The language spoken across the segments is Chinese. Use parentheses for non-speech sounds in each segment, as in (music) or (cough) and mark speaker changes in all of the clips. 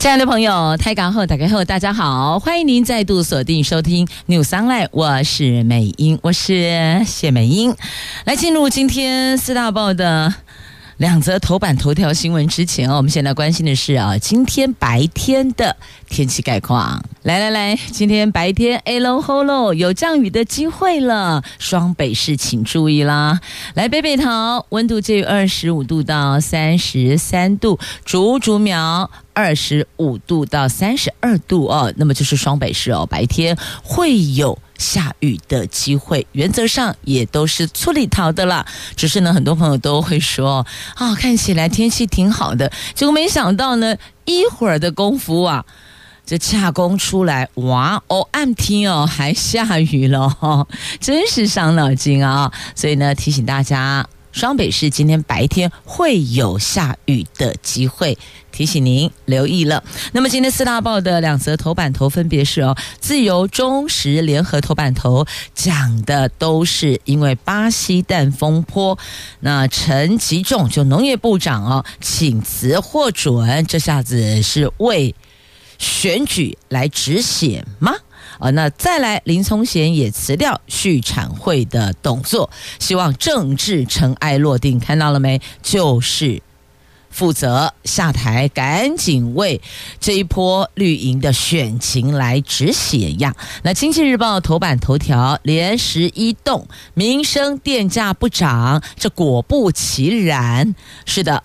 Speaker 1: 亲爱的朋友，台港后打开后，大家好，欢迎您再度锁定收听 New Sunlight 我是美英，我是谢美英，来进入今天四大报的。两则头版头条新闻之前哦，我们现在关心的是啊，今天白天的天气概况。来来来，今天白天哎喽吼喽，有降雨的机会了，双北市请注意啦。来北北桃，温度介于二十五度到三十三度，竹竹苗二十五度到三十二度哦，那么就是双北市哦，白天会有。下雨的机会，原则上也都是粗里逃的啦。只是呢，很多朋友都会说啊、看起来天气挺好的，结果没想到呢，一会儿的功夫啊，这恰工出来，哇哦，暗天哦，还下雨了，真是伤脑筋啊！所以呢，提醒大家。双北市今天白天会有下雨的机会，提醒您留意了。那么今天四大报的两则头版头分别是哦，自由、中时、联合头版头讲的都是因为巴西蛋风波，那陈吉仲就农业部长哦请辞获准，这下子是为选举来止血吗？啊，那再来，林聪贤也辞掉畜产会的董座，希望政治尘埃落定。看到了没？就是负责下台，赶紧为这一波绿营的选情来止血呀。那经济日报头版头条，连十一栋，民生电价不涨，这果不其然，是的。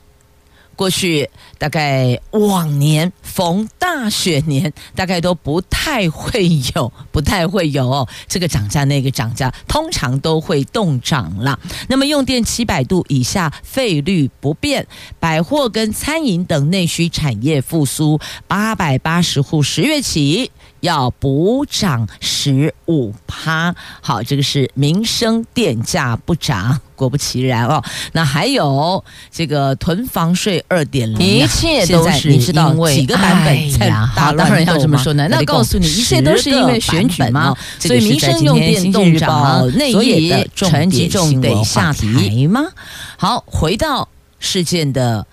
Speaker 1: 过去大概往年逢大雪年，大概都不太会有，(laughs) 不太会有哦，这个涨价那个涨价，通常都会冻涨了。那么用电七百度以下费率不变，百货跟餐饮等内需产业复苏，八百八十户十月起要补涨十五趴。好，这个是民生电价不涨。果不其然哦，那还有这个囤房税二点零，一切都是你知道几个版本在大当然要这么说呢。那告诉你，一切都是因为选举嘛，所以民生用电动涨，内以陈吉仲得下台吗？好，回到事件的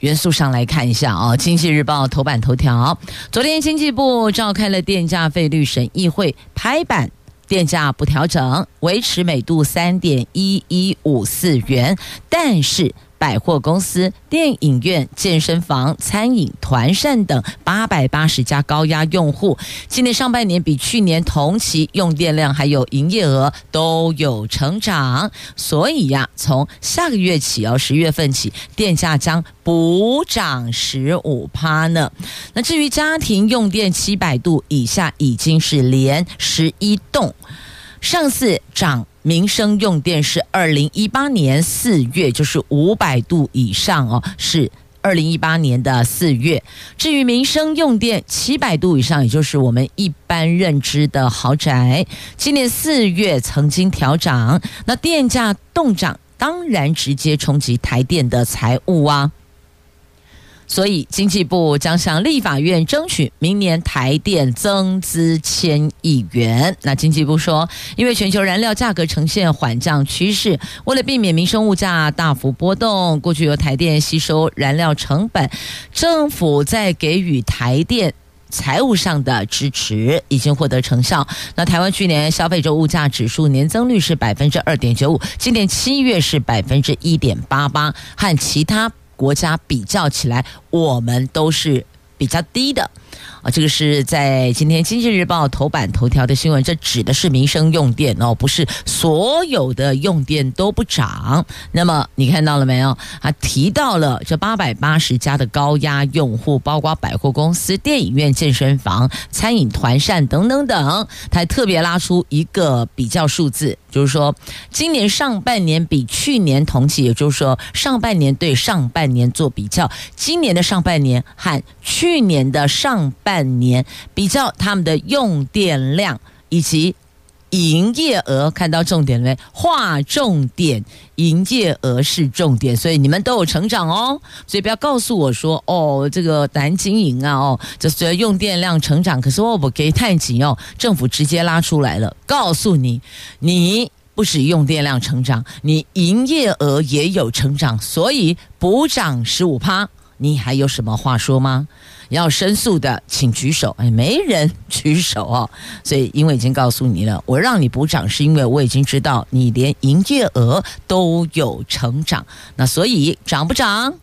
Speaker 1: 元素上来看一下啊，哦，《经济日报》头版头条，昨天经济部召开了电价费率审议会，拍板。电价不调整，维持每度三点一一五四元，但是。百货公司、电影院、健身房、餐饮、团膳等八百八十家高压用户，今年上半年比去年同期用电量还有营业额都有成长，所以呀，从下个月起哦，十月份起，电价将补涨十五趴呢。那至于家庭用电七百度以下，已经是连十一栋，上次涨。民生用电是二零一八年四月，就是五百度以上哦，是二零一八年的四月。至于民生用电七百度以上，也就是我们一般认知的豪宅，今年四月曾经调涨，那电价动涨，当然直接冲击台电的财务啊。所以，经济部将向立法院争取明年台电增资千亿元。那经济部说，因为全球燃料价格呈现缓降趋势，为了避免民生物价大幅波动，过去由台电吸收燃料成本，政府在给予台电财务上的支持已经获得成效。那台湾去年消费者物价指数年增率是百分之二点九五，今年七月是百分之一点八八，和其他。国家比较起来，我们都是比较低的。啊，这个是在今天《经济日报》头版头条的新闻，这指的是民生用电哦，不是所有的用电都不涨。那么你看到了没有？他提到了这八百八十家的高压用户，包括百货公司、电影院、健身房、餐饮、团膳等等等。他还特别拉出一个比较数字，就是说今年上半年比去年同期，也就是说上半年对上半年做比较，今年的上半年和去年的上上半年比较他们的用电量以及营业额看到重点没？划重点，营业额是重点，所以你们都有成长哦。所以不要告诉我说哦，这个难经营啊，哦，这是用电量成长，可是我不给太紧哦。政府直接拉出来了，告诉你，(laughs) 你不止用电量成长，你营业额也有成长，所以补涨十五趴，你还有什么话说吗？要申诉的，请举手。哎，没人举手哦。所以，因为已经告诉你了，我让你补涨，是因为我已经知道你连营业额都有成长。那所以涨不涨？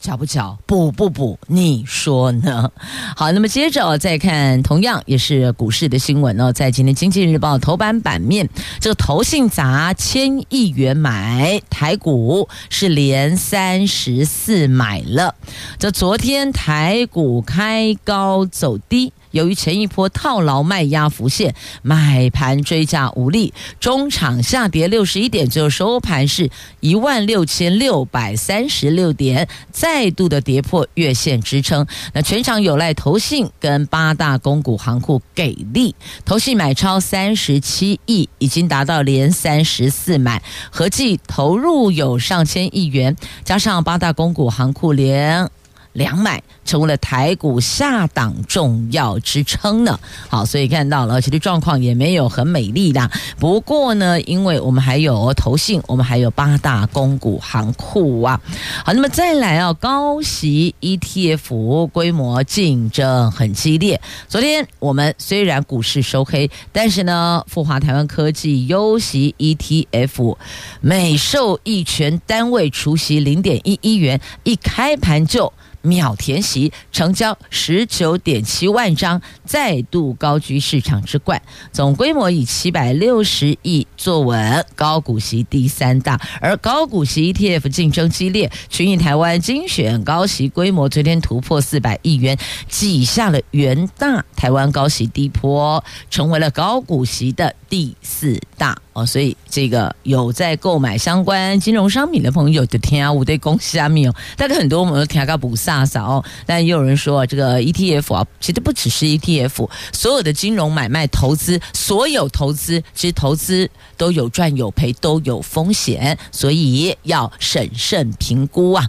Speaker 1: 巧不巧？补不补？你说呢？(laughs) 好，那么接着再看，同样也是股市的新闻哦，在今天《经济日报》头版版面，这个投信砸千亿元买台股，是连三十四买了。这昨天台股开高走低。由于前一波套牢卖压浮现，买盘追价无力，中场下跌六十一点，最后收盘是一万六千六百三十六点，再度的跌破月线支撑。那全场有赖投信跟八大公股行库给力，投信买超三十七亿，已经达到连三十四买，合计投入有上千亿元，加上八大公股行库连两买。成为了台股下档重要支撑呢。好，所以看到了，其实状况也没有很美丽的。不过呢，因为我们还有投信，我们还有八大公股行库啊。好，那么再来啊，高息 ETF 规模竞争很激烈。昨天我们虽然股市收黑，但是呢，富华台湾科技优息 ETF 每受益权单位除息零点一一元，一开盘就。秒填席，成交十九点七万张，再度高居市场之冠，总规模以七百六十亿坐稳高股息第三大。而高股息 ETF 竞争激烈，群益台湾精选高息规模昨天突破四百亿元，挤下了元大台湾高息低波，成为了高股息的第四大。哦，所以这个有在购买相关金融商品的朋友，就听啊，我对恭喜啊，没有，但是很多我们都听个不大嫂。但也有人说，这个 ETF 啊，其实不只是 ETF，所有的金融买卖投资，所有投资其实投资都有赚有赔，都有风险，所以要审慎评估啊。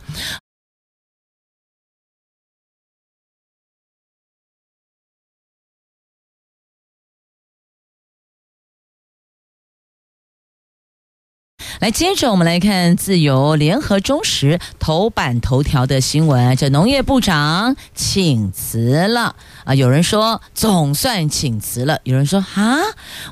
Speaker 1: 来，接着我们来看自由联合中时头版头条的新闻，这农业部长请辞了啊！有人说总算请辞了，有人说啊，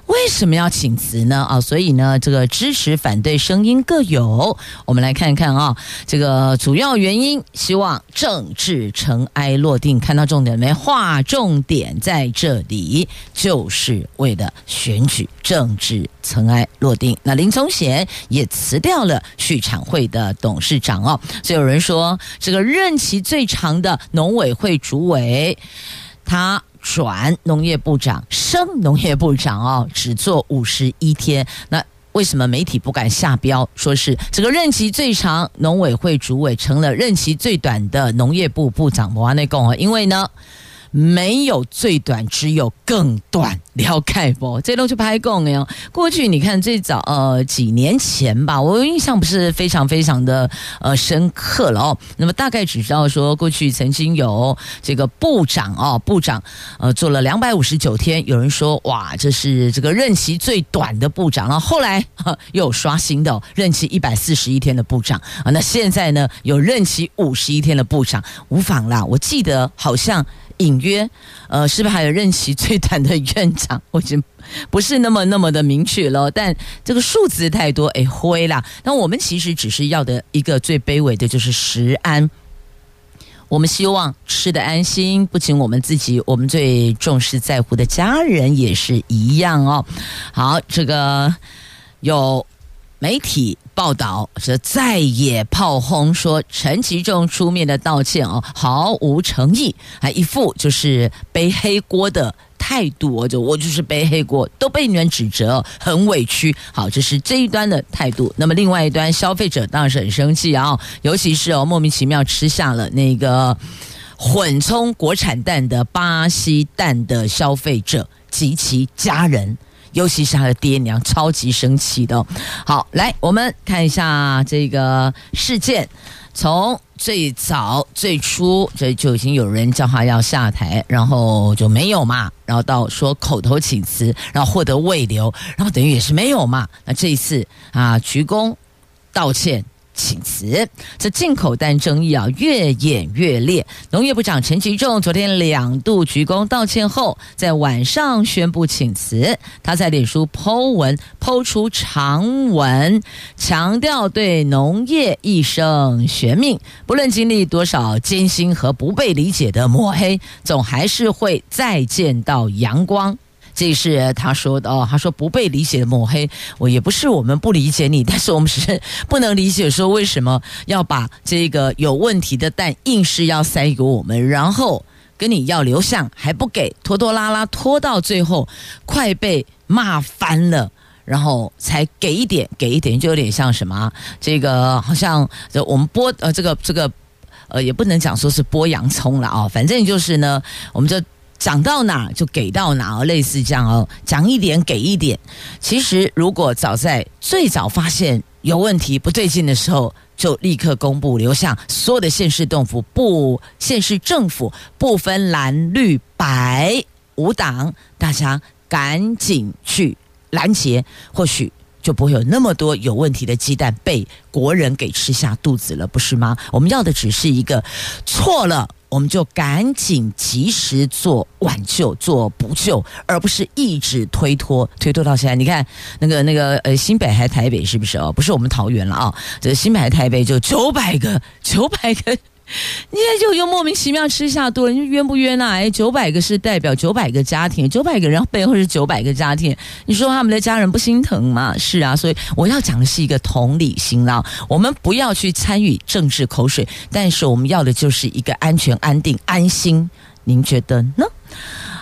Speaker 1: 为什么要请辞呢？啊，所以呢，这个支持反对声音各有。我们来看看啊，这个主要原因，希望政治尘埃落定。看到重点没？划重点在这里，就是为了选举，政治尘埃落定。那林宗贤也。辞掉了畜产会的董事长哦，所以有人说，这个任期最长的农委会主委，他转农业部长，升农业部长哦，只做五十一天。那为什么媒体不敢下标，说是这个任期最长农委会主委成了任期最短的农业部部长？我内共哦，因为呢。没有最短，只有更短。了解不？这都是拍供哎。过去你看最早呃几年前吧，我印象不是非常非常的呃深刻了哦。那么大概只知道说，过去曾经有这个部长哦，部长呃做了两百五十九天，有人说哇，这是这个任期最短的部长。然后后来 (laughs) 又有刷新的、任期一百四十一天的部长啊。那现在呢，有任期五十一天的部长，无妨啦。我记得好像。隐约，呃，是不是还有任期最短的院长？我已经不是那么那么的明确了。但这个数字太多，哎，灰啦。那我们其实只是要的一个最卑微的，就是食安。我们希望吃得安心，不仅我们自己，我们最重视在乎的家人也是一样哦。好，这个有。媒体报道说，再也炮轰说陈吉仲出面的道歉哦，毫无诚意，还一副就是背黑锅的态度，我就我就是背黑锅，都被你们指责，很委屈。好，这是这一端的态度。那么另外一端，消费者当然是很生气啊，尤其是哦莫名其妙吃下了那个混充国产蛋的巴西蛋的消费者及其家人。尤其是他的爹娘超级生气的。好，来我们看一下这个事件，从最早最初这就已经有人叫他要下台，然后就没有嘛，然后到说口头请辞，然后获得慰留，然后等于也是没有嘛。那这一次啊，鞠躬道歉。请辞，这进口蛋争议啊越演越烈。农业部长陈吉仲昨天两度鞠躬道歉后，在晚上宣布请辞。他在脸书 po 文剖出长文，强调对农业一生悬命，不论经历多少艰辛和不被理解的抹黑，总还是会再见到阳光。这是他说的哦，他说不被理解的抹黑，我也不是我们不理解你，但是我们是不能理解说为什么要把这个有问题的蛋硬是要塞给我们，然后跟你要流向还不给，拖拖拉拉拖到最后快被骂翻了，然后才给一点给一点，就有点像什么这个好像这我们剥呃这个这个呃也不能讲说是剥洋葱了啊、反正就是呢，我们就。讲到哪就给到哪，类似这样哦，讲一点给一点。其实如果早在最早发现有问题不对劲的时候，就立刻公布流向所有的县市政府不县市政府不分蓝绿白五党，大家赶紧去拦截，或许就不会有那么多有问题的鸡蛋被国人给吃下肚子了，不是吗？我们要的只是一个错了。我们就赶紧及时做挽救、做补救，而不是一直推脱、推脱到现在。你看那个、那个呃，新北还台北是不是哦？不是我们桃园了啊、这新北还台北就九百个、九百个。(laughs) 你也就又莫名其妙吃下肚了，你冤不冤啊？哎，九百个是代表九百个家庭，九百个人背后是九百个家庭，你说他们的家人不心疼吗？是啊，所以我要讲的是一个同理心啦。我们不要去参与政治口水，但是我们要的就是一个安全、安定、安心。您觉得呢？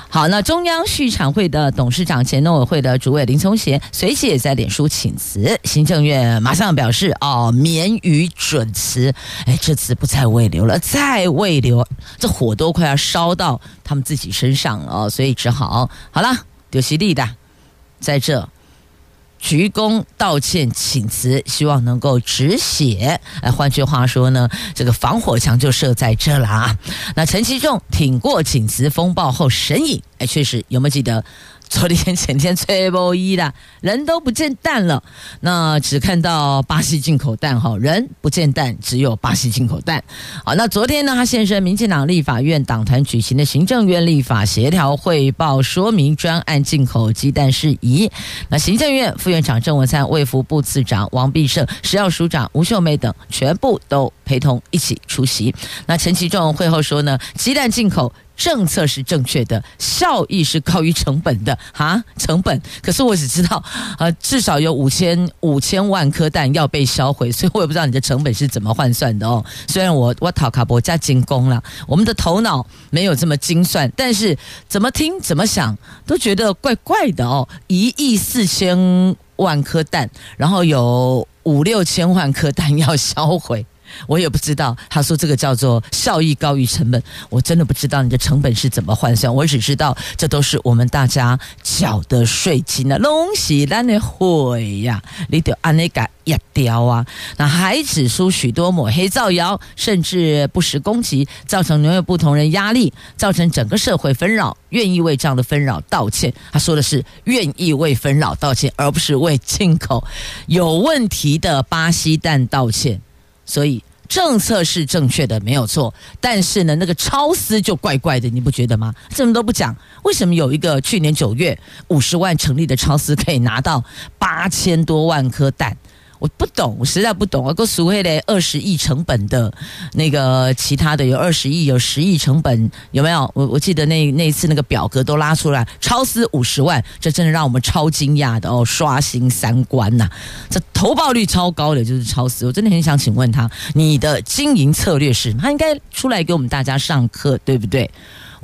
Speaker 1: 好，那中央畜产会的董事长、前农委会的主委林聪贤随即也在脸书请辞，行政院马上表示哦，免予准辞。哎，这次不再慰留了，再慰留，这火都快要烧到他们自己身上了哦，所以只好好了，丢犀利的在这。鞠躬道歉请辞，希望能够止血。哎，换句话说呢，这个防火墙就设在这了啊。那陈其仲挺过请辞风暴后神隐，哎，确实有没有记得？昨天前天吹波一的 (laughs) 人都不见蛋了，那只看到巴西进口蛋哈，人不见蛋，只有巴西进口蛋。好，那昨天呢，他现身民进党立法院党团举行的行政院立法协调汇报，说明专案进口鸡蛋事宜。那行政院副院长郑文灿、卫福部次长王必胜、食药署长吴秀梅等全部都陪同一起出席。那陈其仲会后说呢，鸡蛋进口。政策是正确的，效益是高于成本的哈，成本。可是我只知道，呃，至少有五千五千万颗蛋要被销毁，所以我也不知道你的成本是怎么换算的哦。虽然我我讨卡博加精工了，我们的头脑没有这么精算，但是怎么听怎么想都觉得怪怪的哦。一亿四千万颗蛋，然后有五六千万颗蛋要销毁。我也不知道，他说这个叫做效益高于成本，我真的不知道你的成本是怎么换算。我只知道这都是我们大家缴的税金啊，拢是咱的血呀，你得按那个压掉啊。那还指出许多抹黑造谣，甚至不实攻击，造成农业不同人压力，造成整个社会纷扰。愿意为这样的纷扰道歉。他说的是愿意为纷扰道歉，而不是为进口有问题的巴西蛋道歉。所以政策是正确的，没有错。但是呢，那个超丝就怪怪的，你不觉得吗？这么都不讲，为什么有一个去年九月五十万成立的超丝可以拿到八千多万颗蛋？我不懂，我实在不懂啊！个所谓的二十亿成本的那个其他的有二十亿，有十亿成本，有没有？我我记得那那一次那个表格都拉出来，超丝五十万，这真的让我们超惊讶的哦，刷新三观呐！这投报率超高的就是超丝，我真的很想请问他，你的经营策略是？他应该出来给我们大家上课，对不对？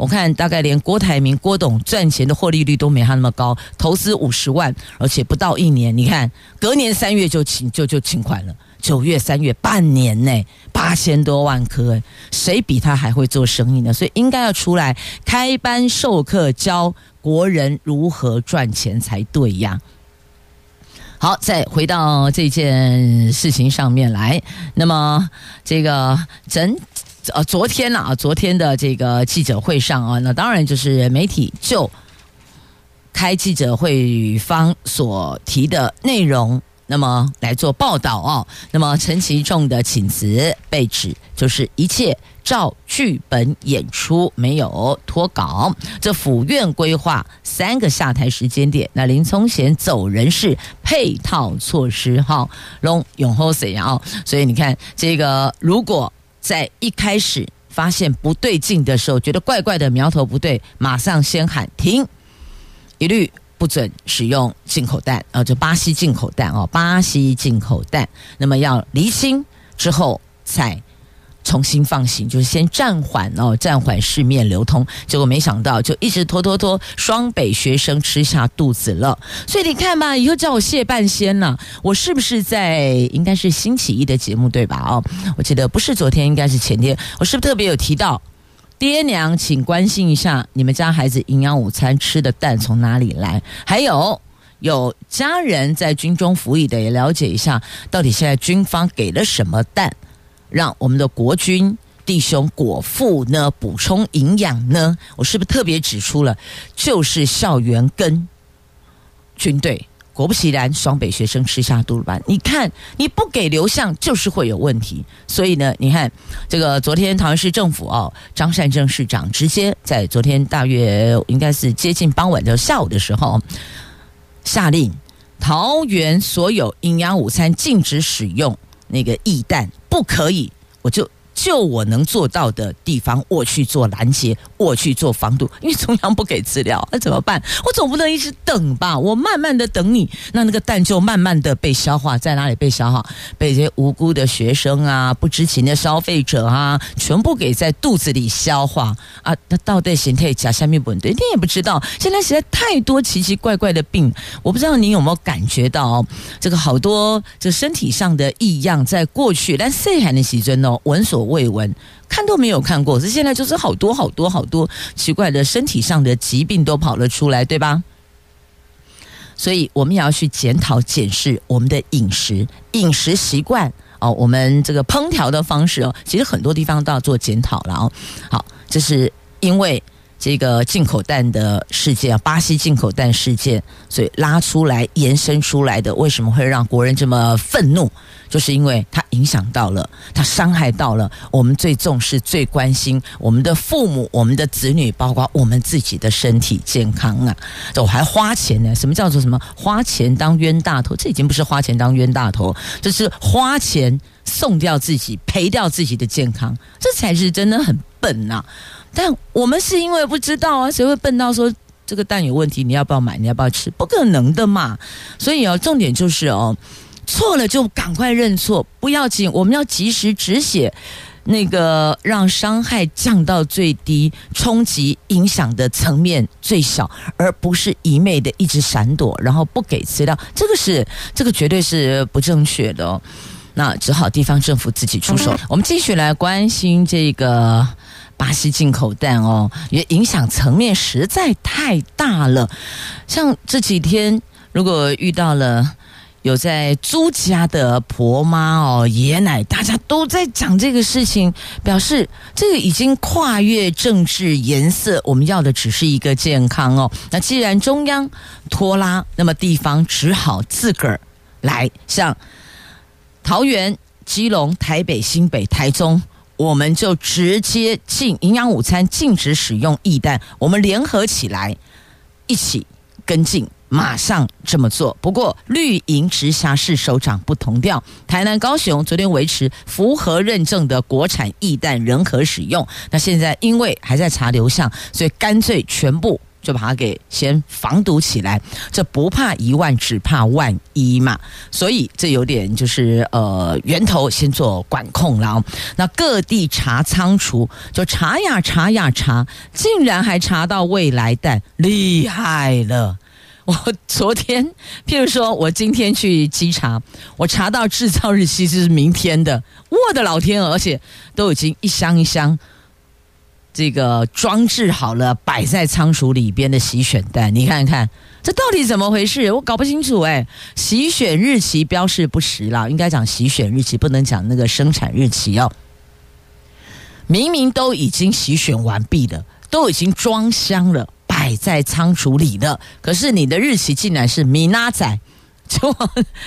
Speaker 1: 我看大概连郭台铭、郭董赚钱的获利率都没他那么高，投资五十万，而且不到一年，你看隔年三月就请就就请款了，九月三月半年内八千多万颗，谁比他还会做生意呢？所以应该要出来开班授课，教国人如何赚钱才对呀。好，再回到这件事情上面来，那么这个整。呃，昨天呢啊，昨天的这个记者会上啊，那当然就是媒体就开记者会方所提的内容，那么来做报道哦。那么陈其重的请辞被指就是一切照剧本演出，没有脱稿。这府院规划三个下台时间点，那林聪贤走人是配套措施哈，龙永后谁啊？所以你看这个如果。在一开始发现不对劲的时候，觉得怪怪的苗头不对，马上先喊停，一律不准使用进口蛋，呃，就巴西进口蛋哦，巴西进口蛋，那么要厘清之后才。重新放行，就是先暂缓哦，暂缓市面流通。结果没想到，就一直拖拖拖，双北学生吃下肚子了。所以你看吧，以后叫我谢半仙了。我是不是在应该是星期一的节目对吧？哦，我记得不是昨天，应该是前天。我是不是特别有提到，爹娘请关心一下你们家孩子营养午餐吃的蛋从哪里来？还有有家人在军中服役的，也了解一下，到底现在军方给了什么蛋？让我们的国军弟兄果腹呢，补充营养呢？我是不是特别指出了，就是校园跟军队？果不其然，双北学生吃下肚了吧？你看，你不给流向，就是会有问题。所以呢，你看这个昨天桃园市政府哦，张善政市长直接在昨天大约应该是接近傍晚的下午的时候，下令桃园所有营养午餐禁止使用那个液蛋。不可以，我就就我能做到的地方，我去做拦截，我去做防堵。因为中央不给资料，那怎么办？我总不能一直等吧？我慢慢的等你，那那个蛋就慢慢的被消化，在哪里被消化？被这些无辜的学生啊、不知情的消费者啊，全部给在肚子里消化啊！那到底形态假下面不对，你也不知道。现在实在太多奇奇怪怪的病，我不知道你有没有感觉到，这个好多这身体上的异样，在过去，但谁还能习尊哦？闻所未闻。看都没有看过，这现在就是好多好多好多奇怪的身体上的疾病都跑了出来，对吧？所以我们也要去检讨检视我们的饮食饮食习惯哦，我们这个烹调的方式哦，其实很多地方都要做检讨了哦。好，这是因为。这个进口蛋的事件啊，巴西进口蛋事件，所以拉出来延伸出来的，为什么会让国人这么愤怒？就是因为它影响到了，它伤害到了我们最重视、最关心我们的父母、我们的子女，包括我们自己的身体健康啊！这我还花钱呢？什么叫做什么花钱当冤大头？这已经不是花钱当冤大头，这是花钱送掉自己、赔掉自己的健康，这才是真的很笨呐、但我们是因为不知道啊，谁会笨到说这个蛋有问题？你要不要买？你要不要吃？不可能的嘛！所以哦，重点就是哦，错了就赶快认错，不要紧，我们要及时止血，那个让伤害降到最低，冲击影响的层面最小，而不是一昧的一直闪躲，然后不给资料，这个是这个绝对是不正确的哦。那只好地方政府自己出手。我们继续来关心这个。巴西进口蛋哦，也影响层面实在太大了。像这几天，如果遇到了有在租家的婆妈哦、爷奶，大家都在讲这个事情，表示这个已经跨越政治颜色，我们要的只是一个健康哦。那既然中央拖拉，那么地方只好自个儿来，像桃园、基隆、台北、新北、台中。我们就直接禁营养午餐，禁止使用液蛋。我们联合起来，一起跟进，马上这么做。不过绿营直辖市首长不同调，台南、高雄昨天维持符合认证的国产液蛋仍可使用。那现在因为还在查流向，所以干脆全部就把它给先防堵起来。这不怕一万，只怕万一嘛。所以这有点就是呃源头先做管控了。那各地查仓储，就查呀查呀查，竟然还查到未来蛋，厉害了。我昨天，譬如说，我今天去稽查，我查到制造日期是明天的，我的老天，而且都已经一箱一箱这个装置好了，摆在仓储里边的洗选袋，你看看这到底怎么回事？我搞不清楚哎。洗选日期标示不实啦，应该讲洗选日期，不能讲那个生产日期哦。明明都已经洗选完毕的，都已经装箱了。摆在仓储里的，可是你的日期竟然是米拉仔，就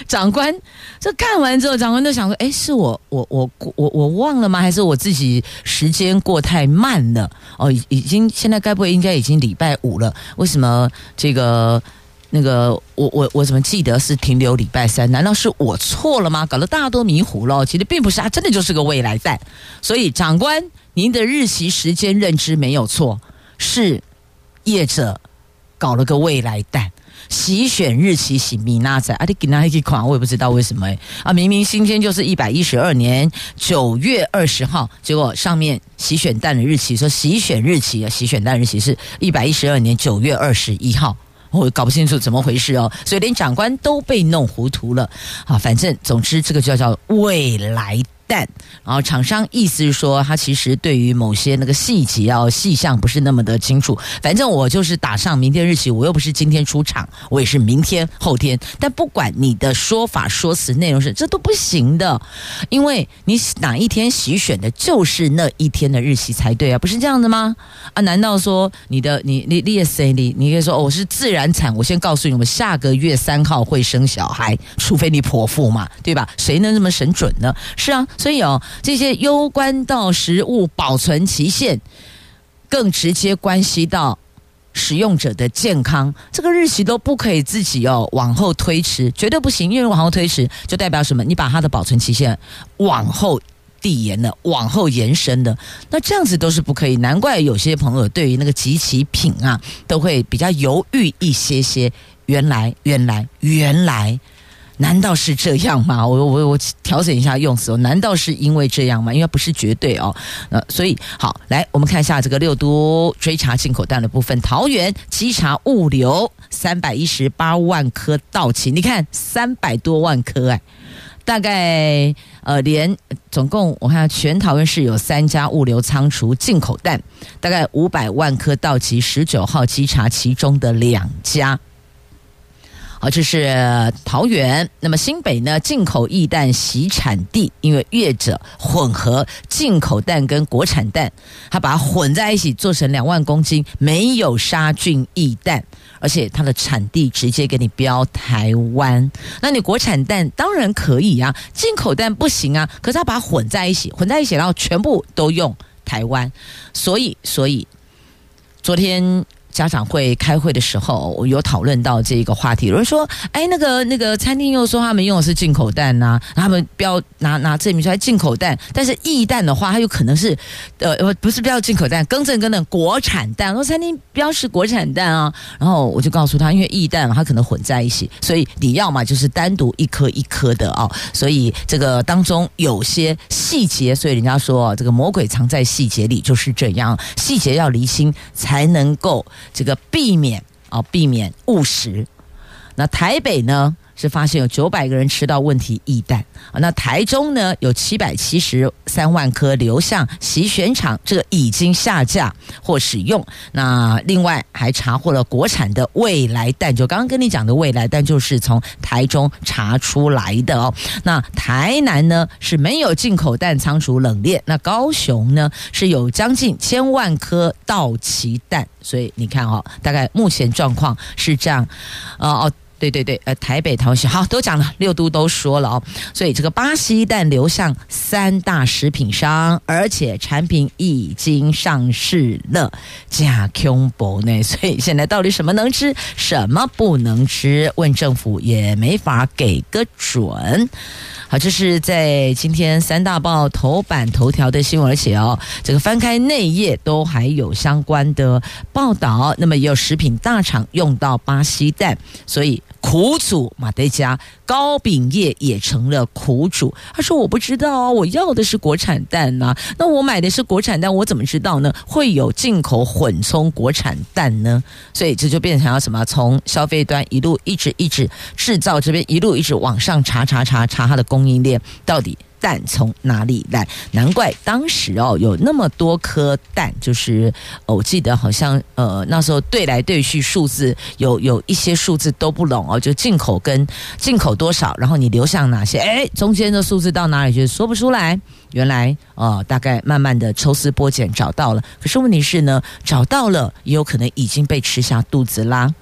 Speaker 1: 长官这看完之后，长官都想说：哎，是我我我我我忘了吗？还是我自己时间过太慢了？哦，已经现在该不会应该已经礼拜五了？为什么这个那个我我我怎么记得是停留礼拜三？难道是我错了吗？搞得大家都迷糊了。其实并不是，他真的就是个未来蛋。所以长官，您的日期时间认知没有错，是。业者搞了个未来蛋，洗选日期洗米纳仔，啊，你给他一款，我也不知道为什么哎，啊，明明今天就是一百一十二年九月二十号，结果上面洗选蛋的日期说洗选日期啊，洗选蛋日期是一百一十二年九月二十一号，我搞不清楚怎么回事哦，所以连长官都被弄糊涂了啊，反正总之这个就叫未来。但，然后厂商意思是说，他其实对于某些那个细节啊、细项不是那么的清楚。反正我就是打上明天日期，我又不是今天出厂，我也是明天、后天。但不管你的说法、说辞内容是，这都不行的，因为你哪一天洗选的，就是那一天的日期才对啊，不是这样的吗？啊，难道说你的你你你也 say 你你可以说，我是自然产，我先告诉你，我们下个月三号会生小孩，除非你剖腹嘛，对吧？谁能这么神准呢？是啊。所以哦，这些攸关到食物保存期限，更直接关系到使用者的健康，这个日期都不可以自己哦往后推迟，绝对不行。因为往后推迟，就代表什么？你把它的保存期限往后递延了，往后延伸的，那这样子都是不可以。难怪有些朋友对于那个即期品啊，都会比较犹豫一些些。原来，原来，原来。难道是这样吗？(laughs) 我我我调整一下用词哦。难道是因为这样吗？因为不是绝对哦。呃，所以好，来我们看一下这个六都追查进口蛋的部分。桃园稽查物流三百一十八万颗到期，你看三百多万颗哎，大概呃连总共我看全桃园市有三家物流仓储进口蛋，大概五百万颗到期，十九号稽查其中的两家。这是桃园。那么新北呢？进口液蛋洗产地，因为业者混合进口蛋跟国产蛋，他把它混在一起做成两万公斤没有杀菌液蛋，而且它的产地直接给你标台湾。那你国产蛋当然可以啊，进口蛋不行啊。可是他把它混在一起，混在一起，然后全部都用台湾。所以，所以昨天。家长会开会的时候，我有讨论到这个话题。有人说：“哎，那个那个餐厅又说他们用的是进口蛋呐、啊，他们标拿拿证明出来进口蛋，但是异蛋的话，它有可能是呃不是标进口蛋，更正更正国产蛋。说餐厅标示国产蛋啊，(laughs) 然后我就告诉他，因为异蛋它可能混在一起，所以你要嘛就是单独一颗一颗的哦。所以这个当中有些细节，所以人家说这个魔鬼藏在细节里，就是这样，细节要厘清才能够。”这个避免啊，避免误食。那台北呢？是发现有九百个人吃到问题液蛋啊，那台中呢有七百七十三万颗流向洗选厂，这个已经下架或使用。那另外还查获了国产的未来蛋，就刚刚跟你讲的未来蛋，就是从台中查出来的哦。那台南呢是没有进口蛋仓储冷链，那高雄呢是有将近千万颗到期蛋，所以你看哦，大概目前状况是这样，哦哦。对对对，呃，台北、桃园好都讲了，六都都说了哦，所以这个巴西蛋流向三大食品商，而且产品已经上市了，假恐怖呢，所以现在到底什么能吃，什么不能吃？问政府也没法给个准。好，这是在今天三大报头版头条的新闻，而且哦，这个翻开内页都还有相关的报道。那么也有食品大厂用到巴西蛋，所以。苦主马德加高饼业也成了苦主。他说：“我不知道啊，我要的是国产蛋呐、啊。那我买的是国产蛋，我怎么知道呢？会有进口混充国产蛋呢？所以这就变成要什么？从消费端一路一直一直制造这边一路一直往上查查查查它的供应链到底。”蛋从哪里来？难怪当时哦有那么多颗蛋，就是我记得好像呃那时候对来对去数字有有一些数字都不拢哦，就进口跟进口多少，然后你流向哪些？哎，中间的数字到哪里去说不出来。原来哦，大概慢慢的抽丝剥茧找到了，可是问题是呢，找到了也有可能已经被吃下肚子啦。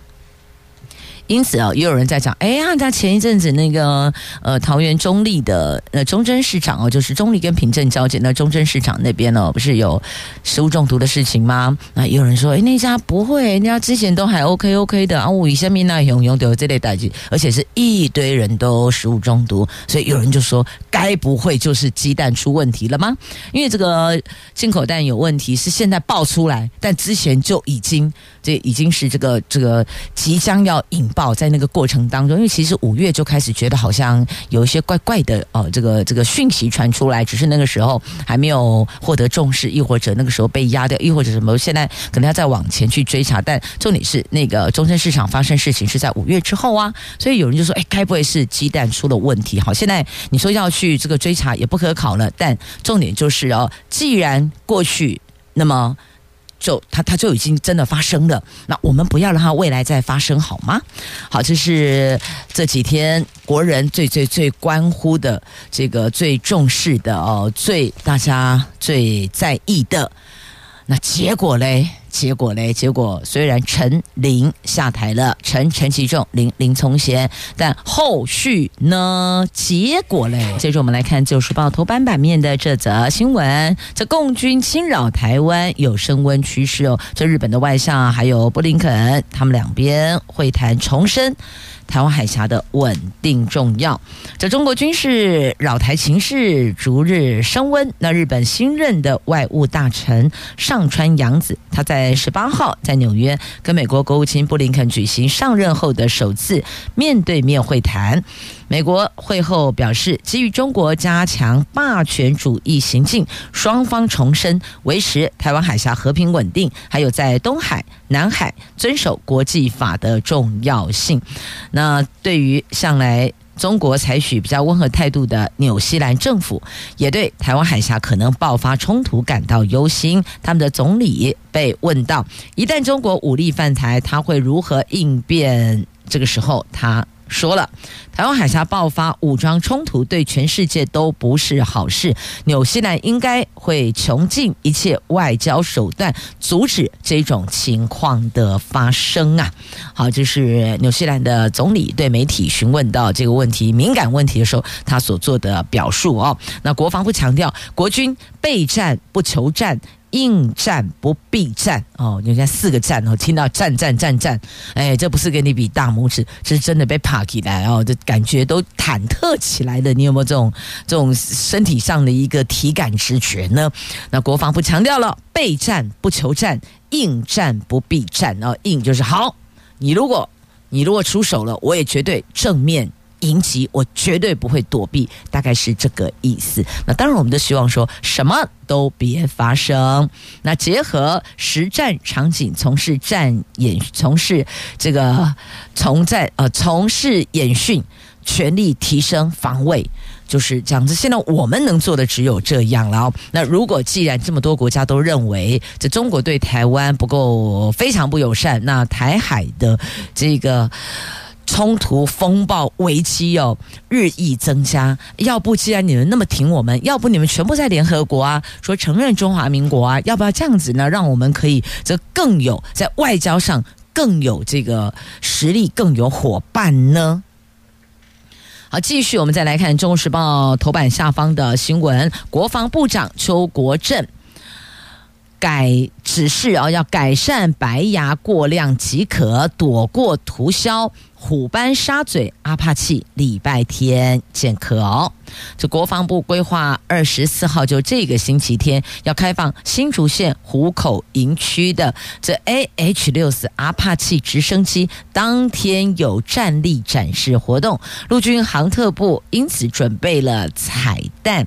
Speaker 1: 因此啊，也有人在讲，哎呀，他前一阵子那个呃，桃园中立的呃中贞市场哦，就是中立跟平镇交界那中贞市场那边哦，不是有食物中毒的事情吗？那也有人说，哎，那家不会，那家之前都还 OK OK 的啊，我以下面那永永都有这类代志，而且是一堆人都食物中毒，所以有人就说，该不会就是鸡蛋出问题了吗？因为这个进口蛋有问题是现在爆出来，但之前就已经这已经是这个这个即将要引。报在那个过程当中，因为其实五月就开始觉得好像有一些怪怪的哦，这个这个讯息传出来，只是那个时候还没有获得重视，亦或者那个时候被压掉，亦或者什么，现在可能要再往前去追查。但重点是那个中正市场发生事情是在五月之后啊，所以有人就说，哎，该不会是鸡蛋出了问题？好，现在你说要去这个追查也不可考了。但重点就是哦，既然过去那么。就它它就已经真的发生了，那我们不要让它未来再发生好吗？好，这是这几天国人最最最关乎的这个最重视的哦，最大家最在意的。那结果嘞？结果嘞？结果虽然陈林下台了，陈陈其重、林林从贤，但后续呢？结果嘞？接着我们来看《自由时报》头版版面的这则新闻：这共军侵扰台湾有升温趋势哦。这日本的外相还有布林肯，他们两边会谈重申。台湾海峡的稳定重要。这中国军事扰台情势逐日升温。那日本新任的外务大臣上川阳子，他在在十八号在纽约跟美国国务卿布林肯举行上任后的首次面对面会谈。美国会后表示，基于中国加强霸权主义行径，双方重申维持台湾海峡和平稳定，还有在东海、南海遵守国际法的重要性。那对于向来中国采取比较温和态度的纽西兰政府，也对台湾海峡可能爆发冲突感到忧心。他们的总理被问到，一旦中国武力犯台，他会如何应变？这个时候，他。说了，台湾海峡爆发武装冲突对全世界都不是好事。纽西兰应该会穷尽一切外交手段阻止这种情况的发生啊！好，这是纽西兰的总理对媒体询问到这个问题敏感问题的时候，他所做的表述哦。那国防部强调，国军备战不求战。应战不避战哦，人家四个战哦，听到战战战战，哎，这不是给你比大拇指，是真的被爬起来哦，这感觉都忐忑起来的。你有没有这种这种身体上的一个体感直觉呢？那国防部强调了，备战不求战，应战不避战哦，应就是好，你如果你如果出手了，我也绝对正面。迎击，我绝对不会躲避，大概是这个意思。那当然，我们都希望说什么都别发生。那结合实战场景，从事战演，从事这个从战呃从事演训，全力提升防卫，就是这样子。现在我们能做的只有这样了。那如果既然这么多国家都认为这中国对台湾不够非常不友善，那台海的这个。冲突风暴危机哦，日益增加。要不，既然你们那么挺我们，要不你们全部在联合国啊，说承认中华民国啊，要不要这样子呢？让我们可以这更有在外交上更有这个实力，更有伙伴呢？好，继续我们再来看《中国时报》头版下方的新闻，国防部长邱国正。改指示啊，要改善白牙过量即可躲过涂销。虎斑沙嘴阿帕契礼拜天见客哦。这国防部规划二十四号就这个星期天要开放新竹县湖口营区的这 AH 六四阿帕契直升机，当天有战力展示活动，陆军航特部因此准备了彩蛋，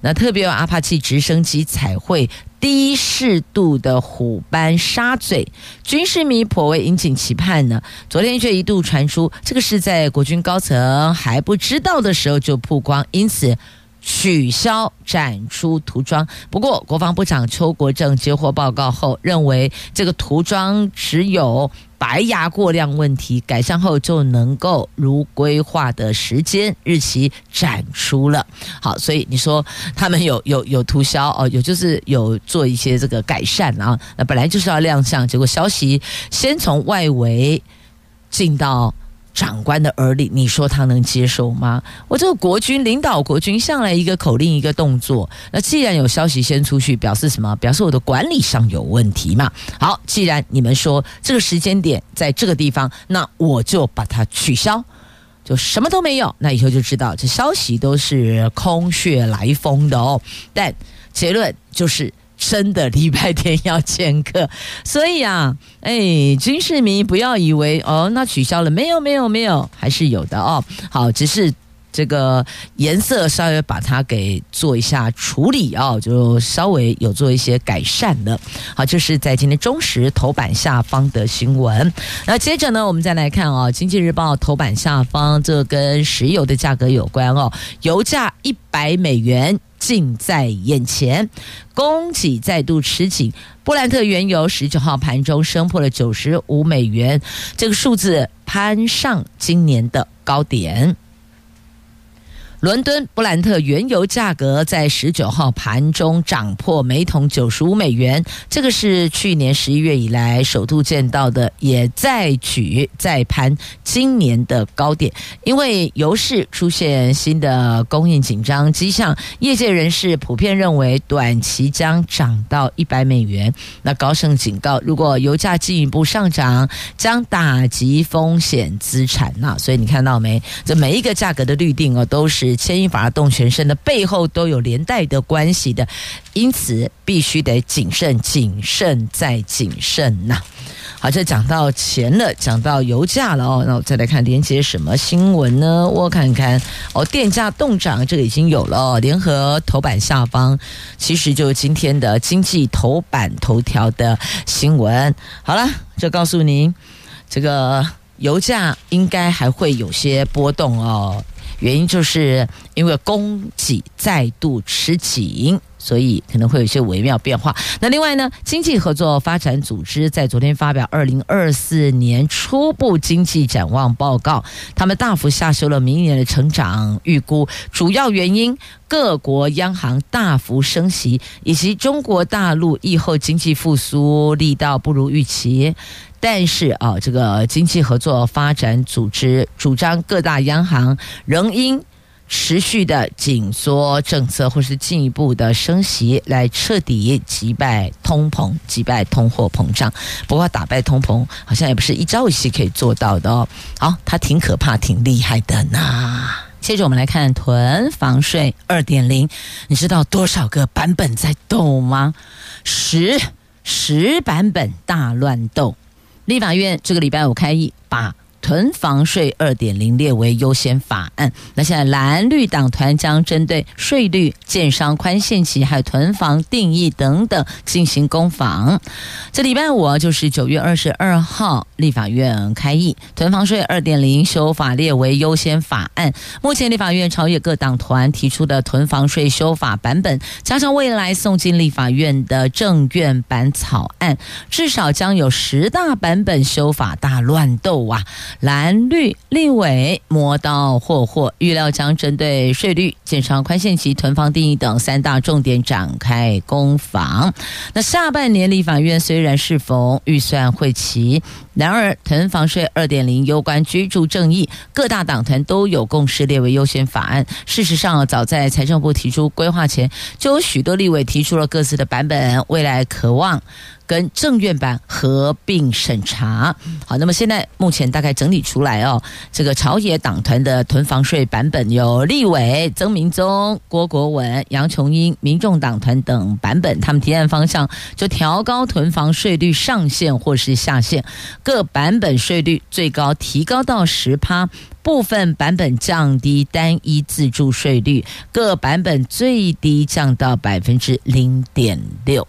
Speaker 1: 那特别有阿帕契直升机彩绘。低适度的虎斑沙嘴，军事迷颇为引颈期盼呢。昨天却一度传出，这个是在国军高层还不知道的时候就曝光，因此取消展出涂装。不过，国防部长邱国正接获报告后，认为这个涂装只有。白牙过量问题改善后，就能够如规划的时间日期展出了。好，所以你说他们有 (laughs) 有有涂销哦，有就是有做一些这个改善啊。那本来就是要亮相，结果消息先从外围进到。长官的耳里，你说他能接受吗？我这个国军领导国军，向来一个口令一个动作。那既然有消息先出去，表示什么？表示我的管理上有问题嘛。好，既然你们说这个时间点在这个地方，那我就把它取消，就什么都没有。那以后就知道这消息都是空穴来风的哦。但结论就是。真的礼拜天要见客，(laughs) 所以啊，哎，军事迷不要以为哦，那取消了没有没有没有，还是有的哦。好，只是这个颜色稍微把它给做一下处理哦，就稍微有做一些改善了。好，就是在今天中时头版下方的新闻。那接着呢，我们再来看哦，《经济日报》头版下方，这跟石油的价格有关哦，油价一百美元。近在眼前，供给再度吃紧。布兰特原油十九号盘中升破了九十五美元，这个数字攀上今年的高点。伦敦布兰特原油价格在十九号盘中涨破每桶九十五美元，这个是去年十一月以来首度见到的，也再举再攀今年的高点。因为油市出现新的供应紧张迹象，业界人士普遍认为短期将涨到一百美元。那高盛警告，如果油价进一步上涨，将打击风险资产。那所以你看到没？这每一个价格的预定哦，都是。牵一发而动全身的背后都有连带的关系的，因此必须得谨慎、谨慎再谨慎呐、好，这讲到钱了，讲到油价了哦。那我再来看连接什么新闻呢？我看看哦，电价动涨，这个已经有了哦。联合头版下方，其实就是今天的经济头版头条的新闻。好了，就告诉您，这个油价应该还会有些波动哦。原因就是因为供给再度吃紧，所以可能会有一些微妙变化。那另外呢，经济合作发展组织在昨天发表二零二四年初步经济展望报告，他们大幅下修了明年的成长预估，主要原因各国央行大幅升息，以及中国大陆疫后经济复苏力道不如预期。但是啊，这个经济合作发展组织主张各大央行仍应持续的紧缩政策，或是进一步的升息，来彻底击败通膨、击败通货膨胀。不过打败通膨好像也不是一朝一夕可以做到的哦。好，它挺可怕、挺厉害的呢。接着我们来看囤房税二点零，你知道多少个版本在斗吗？十十版本大乱斗。立法院这个礼拜五开议，把囤房税二点零列为优先法案。那现在蓝绿党团将针对税率、建商宽限期、还有囤房定义等等进行攻防。这礼拜五就是九月二十二号，立法院开议，囤房税二点零修法列为优先法案。目前立法院超越各党团提出的囤房税修法版本，加上未来送进立法院的政院版草案，至少将有十大版本修法大乱斗啊！蓝绿立委磨刀霍霍，预料将针对税率、建商宽限期、囤房定义等三大重点展开攻防。那下半年立法院虽然是否预算会期。然而，囤房税二点零攸关居住正义，各大党团都有共识列为优先法案。事实上，早在财政部提出规划前，就有许多立委提出了各自的版本，未来渴望。跟政院版合并审查，好，那么现在目前大概整理出来哦，这个朝野党团的囤房税版本有立委曾明宗、郭国文、杨琼英、民众党团等版本，他们提案方向就调高囤房税率上限或是下限，各版本税率最高提高到十趴，部分版本降低单一自住税率，各版本最低降到百分之零点六。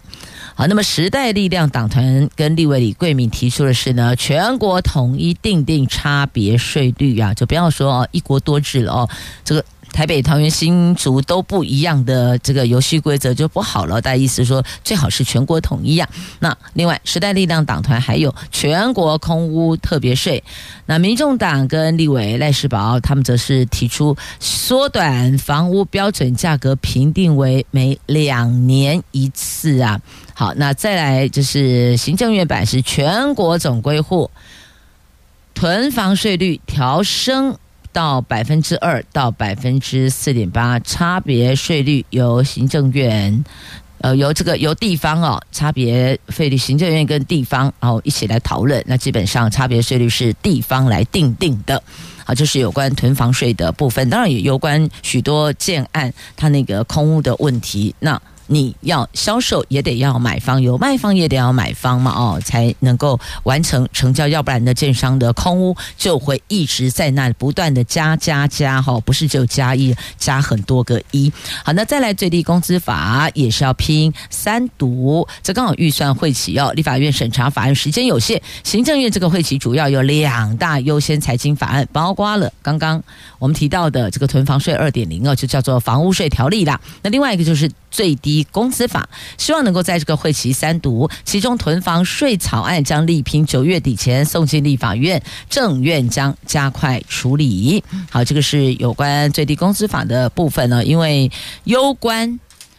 Speaker 1: 好，那么时代力量党团跟立委李贵敏提出的是呢，全国统一定定差别税率啊，就不要说一国多制了哦，这个。台北、桃园、新竹都不一样的这个游戏规则就不好了。大家意思说，最好是全国统一啊。那另外，时代力量党团还有全国空屋特别税。那民众党跟立委赖世宝他们则是提出缩短房屋标准价格评定为每两年一次啊。好，那再来就是行政院版是全国总归户囤房税率调升。到百分之二到百分之四点八，差别税率由行政院，呃，由这个由地方哦，差别费率行政院跟地方然后一起来讨论。那基本上差别税率是地方来定定的，好，就是有关囤房税的部分，当然也有关许多建案它那个空屋的问题。那你要销售也得要买方，有卖方也得要买方嘛，哦，才能够完成成交，要不然的建商的空屋就会一直在那不断的加加加，哈，不是只有加一，加很多个一。好，那再来最低工资法也是要拼三读，这刚好预算会期哦，立法院审查法案时间有限，行政院这个会期主要有两大优先财经法案，包括了刚刚我们提到的这个囤房税二点零哦，就叫做房屋税条例啦，那另外一个就是。最低工资法，希望能够在这个会期三读，其中囤房税草案将力拼九月底前送进立法院，政院将加快处理。好，这个是有关最低工资法的部分呢，因为攸关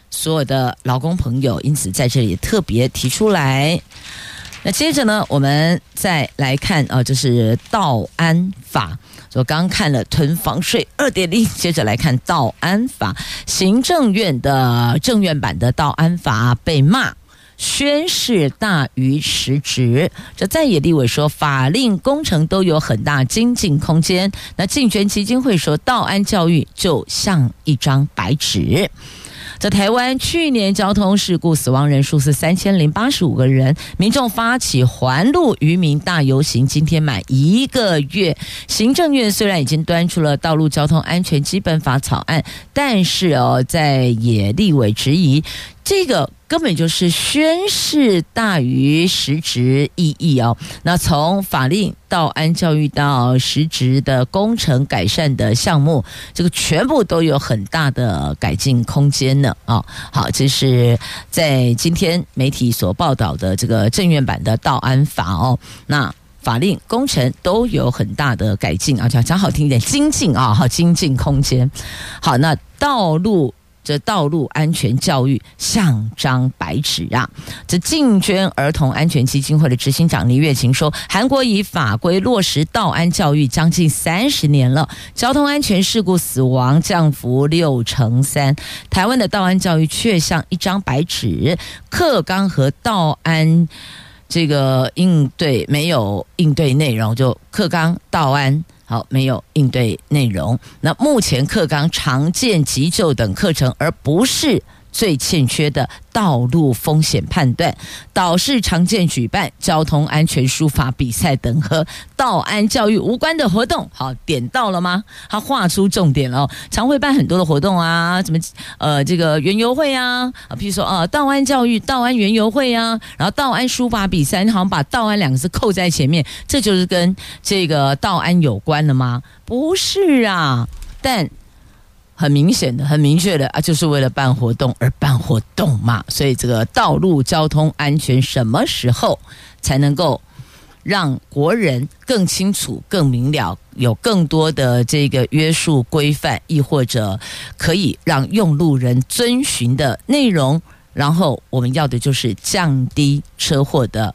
Speaker 1: 所有的劳工朋友，因此在这里特别提出来。那接着呢，我们再来看啊，就是道安法。我刚看了囤房税二点零，接着来看道安法。行政院的政院版的道安法被骂宣誓大于实职。这在野立委说，法令工程都有很大精进空间。那竞选基金会说，道安教育就像一张白纸。在台湾，去年交通事故死亡人数是三千零八十五个人。民众发起环路渔民大游行，今天满一个月。行政院虽然已经端出了《道路交通安全基本法》草案，但是哦，在也立委质疑。这个根本就是宣示大于实质意义哦。那从法令到安教育到实质的工程改善的项目，这个全部都有很大的改进空间呢啊。好，这是在今天媒体所报道的这个政院版的道安法哦。那法令工程都有很大的改进啊，讲讲好听一点，精进啊，好精进空间。好，那道路。这道路安全教育像张白纸啊！这进捐儿童安全基金会的执行长倪月琴说，韩国以法规落实道安教育将近三十年了，交通安全事故死亡降幅六成三。台湾的道安教育却像一张白纸，课纲和道安这个应对没有应对内容，就课纲道安。好，没有应对内容。那目前课纲常见急救等课程，而不是最欠缺的。道路风险判断，岛市常见举办交通安全书法比赛等和道安教育无关的活动。好，点到了吗？他画出重点了哦。常会办很多的活动啊，什么呃这个园游会啊，啊，譬如说啊道安教育、道安园游会啊，然后道安书法比赛，你好像把道安两个字扣在前面，这就是跟这个道安有关了吗？不是啊，但。很明显的、很明确的啊，就是为了办活动而办活动嘛。所以，这个道路交通安全什么时候才能够让国人更清楚、更明了，有更多的这个约束规范，亦或者可以让用路人遵循的内容？然后，我们要的就是降低车祸的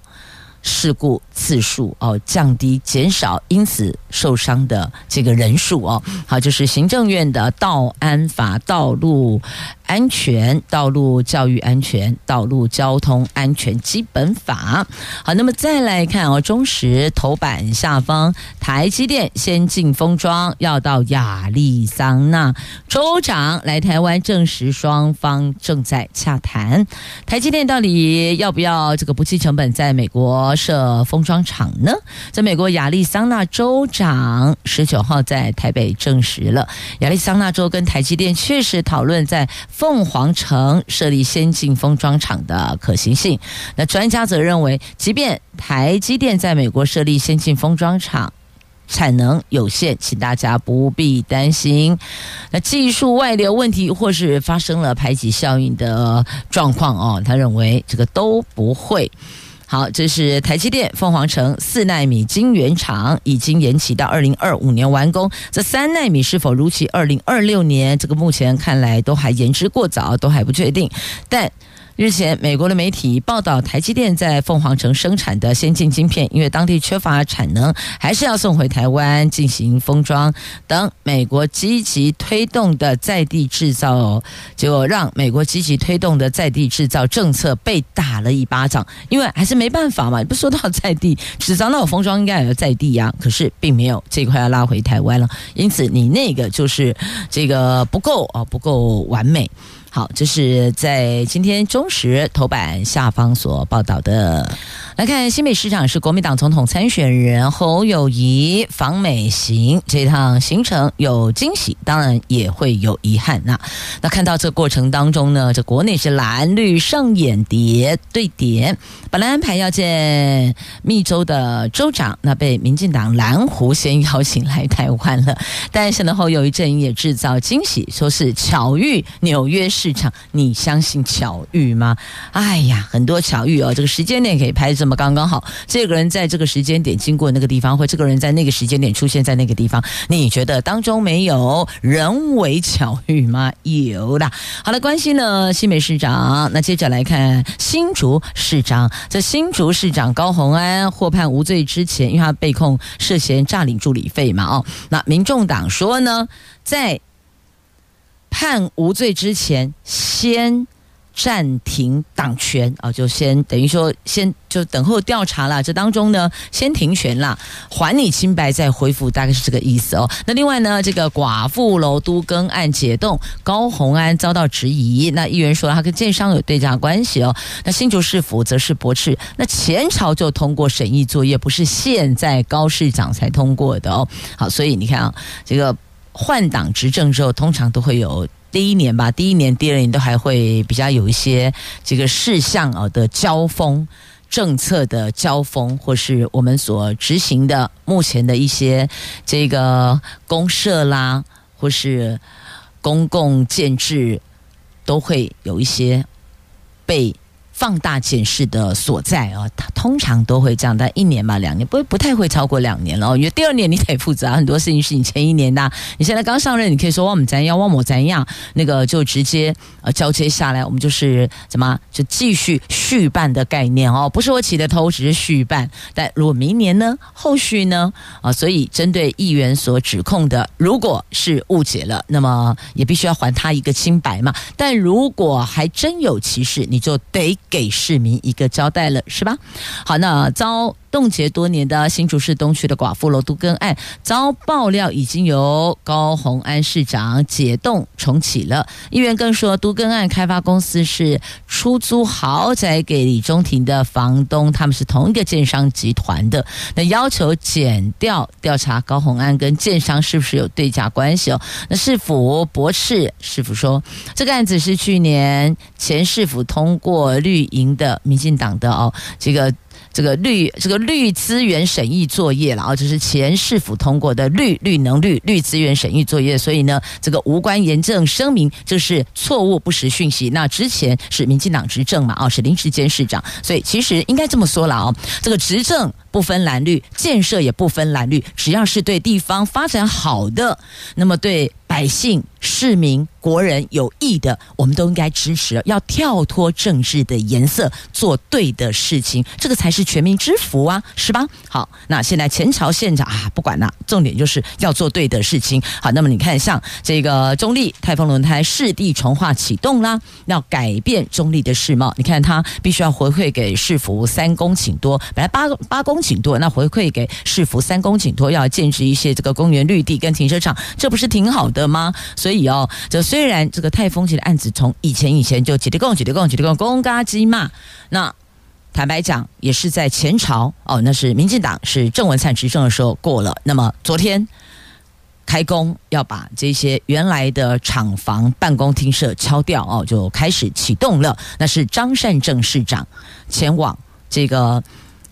Speaker 1: 事故次数哦降低减少，因此受伤的这个人数哦，好，就是行政院的道安法、道路安全、道路教育安全、道路交通安全基本法。好，那么再来看哦，中时头版下方，台积电先进封装要到亚利桑那，州长来台湾证实双方正在洽谈。台积电到底要不要这个不计成本在美国设封装厂呢？在美国亚利桑那州长十九号在台北证实了，亚利桑那州跟台积电确实讨论在凤凰城设立先进封装厂的可行性。那专家则认为，即便台积电在美国设立先进封装厂，产能有限，请大家不必担心。那技术外流问题或是发生了排挤效应的状况哦，他认为这个都不会。好，这是台积电凤凰城四纳米晶圆厂已经延期到二零二五年完工，这三纳米是否如期二零二六年？这个目前看来都还言之过早，都还不确定。但日前，美国的媒体报道，台积电在凤凰城生产的先进晶片，因为当地缺乏产能，还是要送回台湾进行封装。等美国积极推动的在地制造，结果让美国积极推动的在地制造政策被打了一巴掌。因为还是没办法嘛，你不说到在地制造，那我封装应该也要在地呀、可是并没有这块要拉回台湾了，因此你那个就是这个不够啊，不够完美。好，这是在今天中时头版下方所报道的。来看新北市长是国民党总统参选人侯友谊访美行，这趟行程有惊喜，当然也会有遗憾。那那看到这过程当中呢，这国内是蓝绿上演谍对点，本来安排要见密州的州长，那被民进党蓝湖先邀请来台湾了。但是呢，侯友谊阵营也制造惊喜，说是巧遇纽约市场，你相信巧遇吗？哎呀，很多巧遇哦，这个时间内可以拍这么刚刚好，这个人在这个时间点经过那个地方，或这个人在那个时间点出现在那个地方，你觉得当中没有人为巧遇吗？有啦。(laughs) 好了，关心呢新北市长，那接着来看新竹市长。这新竹市长高虹安获判无罪之前，因为他被控涉嫌诈领助理费嘛，哦，那民众党说呢，在判无罪之前先。暂停党权啊，就先等于说先就等候调查了。这当中呢，先停权了，还你清白再恢复，大概是这个意思哦。那另外呢，这个寡妇楼都更案解冻，高虹安遭到质疑。那议员说他跟建商有对价关系哦。那新竹市府则是驳斥，那前朝就通过审议作业，不是现在高市长才通过的哦。好，所以你看啊，这个换党执政之后，通常都会有。第一年吧，第一年、第二年都还会比较有一些这个事项啊的交锋、政策的交锋，或是我们所执行的目前的一些这个公社啦，或是公共建制，都会有一些被。放大检视的所在啊，它通常都会这样，但一年嘛，两年不不太会超过两年了。因为第二年你得负责很多事情，是你前一年的。你现在刚上任，你可以说我们怎样，我们怎样，那个就直接呃交接下来，我们就是怎么就继续续办的概念哦，不是我起的头，只是续办。但如果明年呢，后续呢啊，所以针对议员所指控的，如果是误解了，那么也必须要还他一个清白嘛。但如果还真有其事，你就得。给市民一个交代了，是吧？好，那招冻结多年的新竹市东区的寡妇楼都更案遭爆料，已经由高虹安市长解冻重启了。议员更说，都更案开发公司是出租豪宅给李中庭的房东，他们是同一个建商集团的。那要求减掉调查高虹安跟建商是不是有对价关系哦？那市府驳斥，市府说这个案子是去年前市府通过绿营的民进党的哦，这个。这个绿这个绿资源审议作业了啊，这是前市府通过的绿绿能绿绿资源审议作业，所以呢，这个无关严正声明，这是错误不实讯息。那之前是民进党执政嘛，啊，是临时监事长，所以其实应该这么说了啊，这个执政不分蓝绿，建设也不分蓝绿，只要是对地方发展好的，那么对。百姓、市民、国人有益的，我们都应该支持。要跳脱政治的颜色，做对的事情，这个才是全民之福啊，是吧？好，那现在前朝县长啊，不管了，重点就是要做对的事情。好，那么你看，像这个中立泰丰轮胎市地重划启动啦，要改变中立的市貌。你看，它必须要回馈给市府三公顷多，本来八八公顷多，那回馈给市府三公顷多，要建置一些这个公园绿地跟停车场，这不是挺好的吗？所以哦，这虽然这个泰丰期的案子从以前以前就几的共几的共几的共公嘎机嘛，那坦白讲也是在前朝哦，那是民进党是郑文灿执政的时候过了。那么昨天开工要把这些原来的厂房办公厅舍敲掉哦，就开始启动了。那是张善政市长前往这个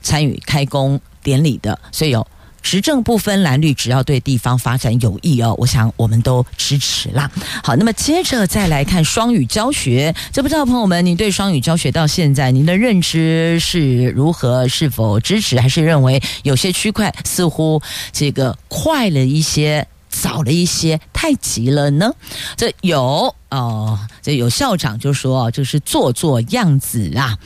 Speaker 1: 参与开工典礼的，所以有。执政不分蓝绿，只要对地方发展有益哦，我想我们都支持啦。好，那么接着再来看双语教学，这不知道朋友们，您对双语教学到现在您的认知是如何？是否支持，还是认为有些区块似乎这个快了一些？早了一些，太急了呢。这有哦，这有校长就说，就是做做样子啊。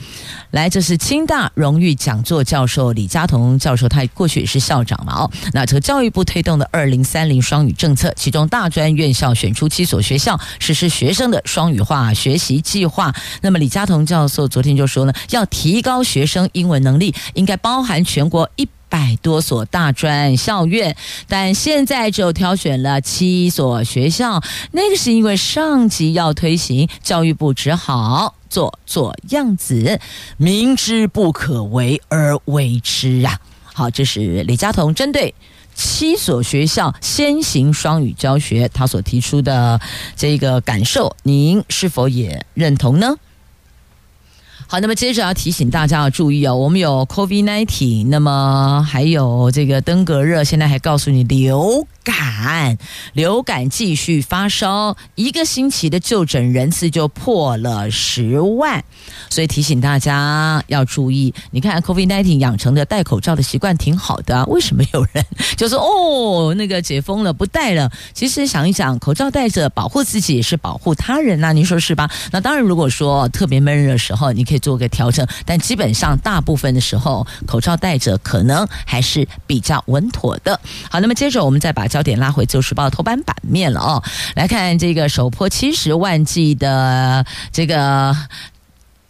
Speaker 1: 来，这是清大荣誉讲座教授李家同教授，他过去也是校长嘛。哦，那这个教育部推动的二零三零双语政策，其中大专院校选出七所学校实施学生的双语化学习计划。那么李家同教授昨天就说呢，要提高学生英文能力，应该包含全国一。百多所大专校院，但现在只有挑选了七所学校。那个是因为上级要推行，教育部只好做做样子，明知不可为而为之啊！好，这是李家彤针对七所学校先行双语教学，他所提出的这个感受，您是否也认同呢？好，那么接着要提醒大家要注意哦，我们有 COVID-19，那么还有这个登革热，现在还告诉你流感，流感继续发烧，一个星期的就诊人次就破了十万，所以提醒大家要注意。你看 COVID-19 养成的戴口罩的习惯挺好的，为什么有人就说哦，那个解封了不戴了？其实想一想，口罩戴着保护自己也是保护他人呐，您说是吧？那当然，如果说特别闷热的时候，你可以。做个调整，但基本上大部分的时候，口罩戴着可能还是比较稳妥的。好，那么接着我们再把焦点拉回《自由时报》头版版面了哦，来看这个首破七十万剂的这个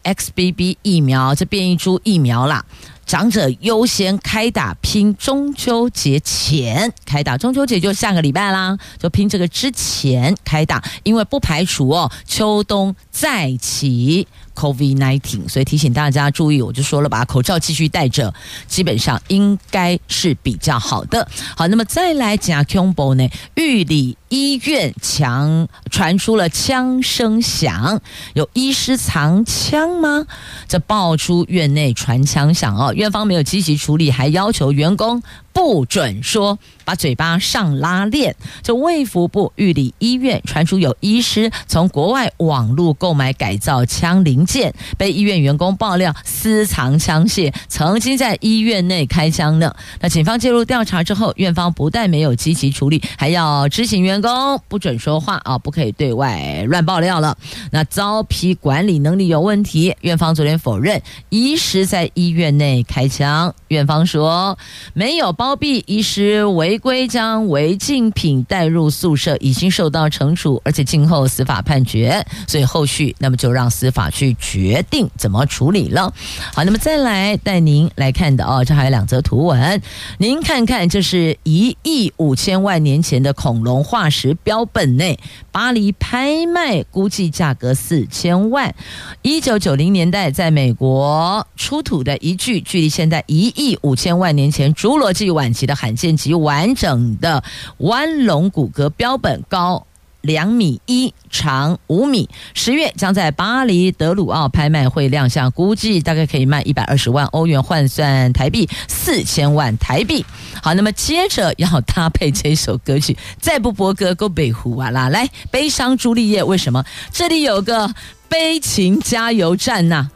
Speaker 1: XBB 疫苗，这变异株疫苗啦。长者优先开打，拼中秋节前开打。中秋节就下个礼拜啦，就拼这个之前开打，因为不排除哦秋冬再起 COVID-19，所以提醒大家注意。我就说了，把口罩继续戴着，基本上应该是比较好的。好，那么再来讲恐怖呢，玉里医院墙传出了枪声响，有医师藏枪吗？这爆出院内传枪响哦。院方没有积极处理，还要求员工不准说，把嘴巴上拉链。这卫福部玉里医院传出有医师从国外网络购买改造枪零件，被医院员工爆料私藏枪械，曾经在医院内开枪呢。那警方介入调查之后，院方不但没有积极处理，还要执行员工不准说话啊，不可以对外乱爆料了。那遭批管理能力有问题，院方昨天否认医师在医院内。开枪，院方说没有包包庇医师违规将违禁品带入宿舍，已经受到惩处，而且静候司法判决，所以后续那么就让司法去决定怎么处理了。好，那么再来带您来看的哦，这还有两则图文，您看看，这是一亿五千万年前的恐龙化石标本内，巴黎拍卖估计价格四千万，一九九零年代在美国出土的一具。距离现在一亿五千万年前侏罗纪晚期的罕见及完整的弯龙骨骼标本，高两米一，长五米。十月将在巴黎德鲁奥拍卖会亮相，估计大概可以卖一百二十万欧元，换算台币四千万台币。好，那么接着要搭配这首歌曲，再不播歌够北湖啊啦！来，悲伤朱丽叶，为什么这里有个悲情加油站呐？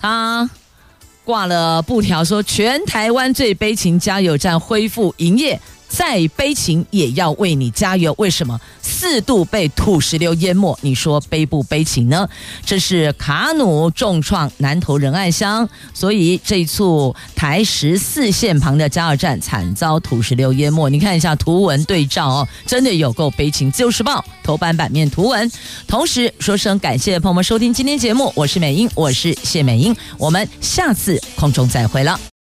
Speaker 1: 啊？挂了布条说，全台湾最悲情加油站恢复营业，再悲情也要为你加油。为什么四度被土石流淹没？你说悲不悲情呢？这是卡努重创南投仁爱乡，所以这一处台十四线旁的加油站惨遭土石流淹没。你看一下图文对照哦，真的有够悲情。自由时报头版版面图文。同时说声感谢朋友们收听今天节目，我是美英，我是谢美英，我们下次空中再会了。